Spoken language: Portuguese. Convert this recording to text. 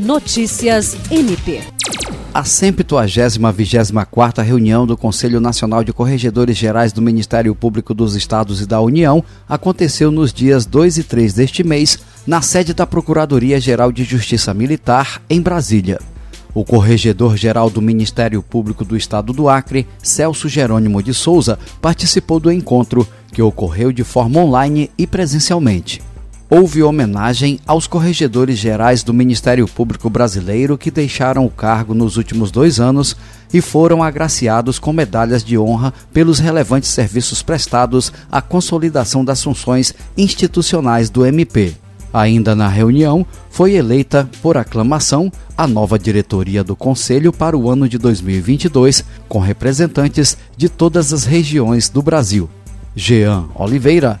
Notícias MP. A 124 reunião do Conselho Nacional de Corregedores Gerais do Ministério Público dos Estados e da União aconteceu nos dias 2 e 3 deste mês, na sede da Procuradoria-Geral de Justiça Militar, em Brasília. O corregedor-geral do Ministério Público do Estado do Acre, Celso Jerônimo de Souza, participou do encontro, que ocorreu de forma online e presencialmente houve homenagem aos corregedores gerais do Ministério Público Brasileiro que deixaram o cargo nos últimos dois anos e foram agraciados com medalhas de honra pelos relevantes serviços prestados à consolidação das funções institucionais do MP. Ainda na reunião, foi eleita, por aclamação, a nova diretoria do Conselho para o ano de 2022, com representantes de todas as regiões do Brasil. Jean Oliveira,